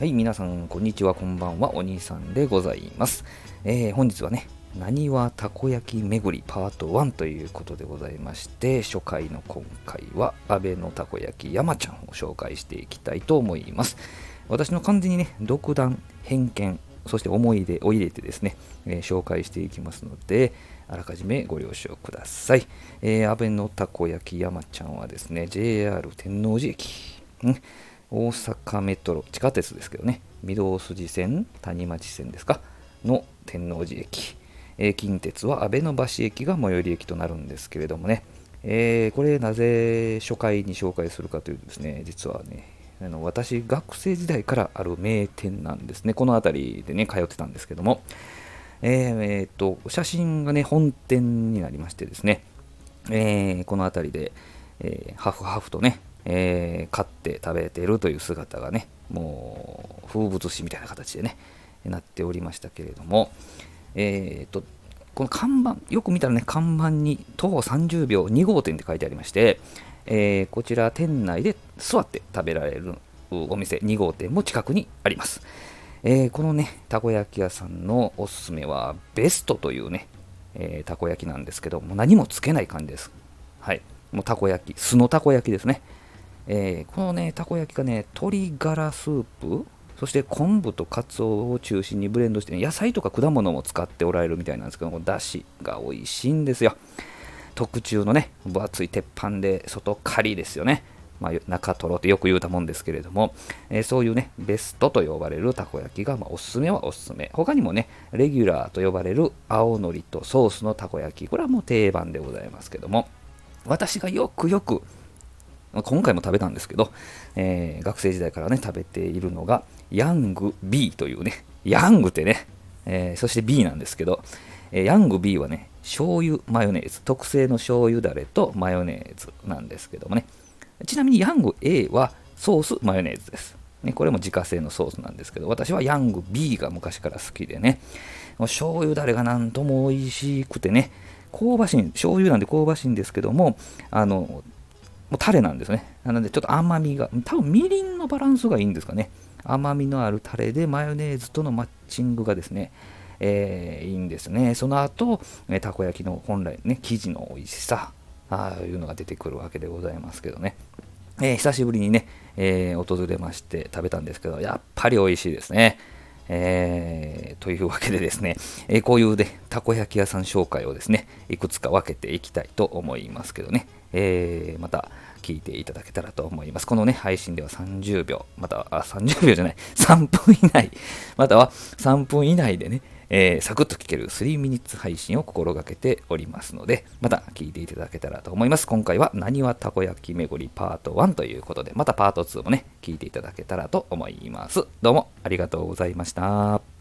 はい、皆さん、こんにちは、こんばんは、お兄さんでございます。えー本日はね、なにわたこ焼き巡りパート1ということでございまして、初回の今回は、安倍のたこ焼き山ちゃんを紹介していきたいと思います。私の完全にね、独断、偏見、そして思い出を入れてですね、えー紹介していきますので、あらかじめご了承ください。えー安倍のたこ焼き山ちゃんはですね、JR 天王寺駅、ん大阪メトロ地下鉄ですけどね。御堂筋線谷町線ですか？の天王寺駅、えー近鉄は安倍の橋駅が最寄り駅となるんですけれどもね、えーこれなぜ初回に紹介するかというとですね実はねあの私学生時代からある名店なんですね。この辺りでね通ってたんですけども。えーえーと写真がね本店になりましてですね。えーこの辺りで、えーハフハフとね、えー買って食べてるという姿がね、もう風物詩みたいな形でね、なっておりましたけれども、えーと、この看板、よく見たらね、看板に徒歩30秒2号店って書いてありまして、えーこちら店内で座って食べられるお店2号店も近くにあります。えーこのね、たこ焼き屋さんのおすすめは、ベストというね、えーたこ焼きなんですけども、何もつけない感じです。はい。もうたこ焼き、酢のたこ焼きですね。えーこのね、たこ焼きがね、鶏ガラスープ、そして昆布とカツオを中心にブレンドして、ね、野菜とか果物も使っておられるみたいなんですけども、だしが美味しいんですよ。特注のね、分厚い鉄板で外カリですよね。まあ、中トロってよく言うたもんですけれども、えーそういうね、ベストと呼ばれるたこ焼きが、まあ、おすすめはおすすめ。他にもね、レギュラーと呼ばれる青のりとソースのたこ焼き、これはもう定番でございますけども、私がよくよく、今回も食べたんですけど、えー学生時代からね、食べているのが、ヤング B というね、ヤングってね、えーそして B なんですけど、えーヤング B はね、醤油マヨネーズ、特製の醤油だれとマヨネーズなんですけどもね、ちなみにヤング A はソースマヨネーズです。ね、これも自家製のソースなんですけど、私はヤング B が昔から好きでね、もう醤油だれがなんとも美味しくてね、香ばしい、醤油なんで香ばしいんですけども、あの、もうタレなんですね。なのでちょっと甘みが、多分みりんのバランスがいいんですかね。甘みのあるタレでマヨネーズとのマッチングがですね、えーいいんですね。その後、えたこ焼きの本来ね、生地の美味しさ、ああいうのが出てくるわけでございますけどね。えー久しぶりにね、えー訪れまして食べたんですけど、やっぱり美味しいですね。えーというわけでですね、えこういうね、たこ焼き屋さん紹介をですね、いくつか分けていきたいと思いますけどね、えーまた聞いていただけたらと思います。このね、配信では30秒、または、30秒じゃない、3分以内、または3分以内でね、えーサクッと聞ける3ミニッツ配信を心がけておりますので、また聞いていただけたらと思います。今回は、なにわたこ焼き巡りパート1ということで、またパート2もね、聞いていただけたらと思います。どうもありがとうございました。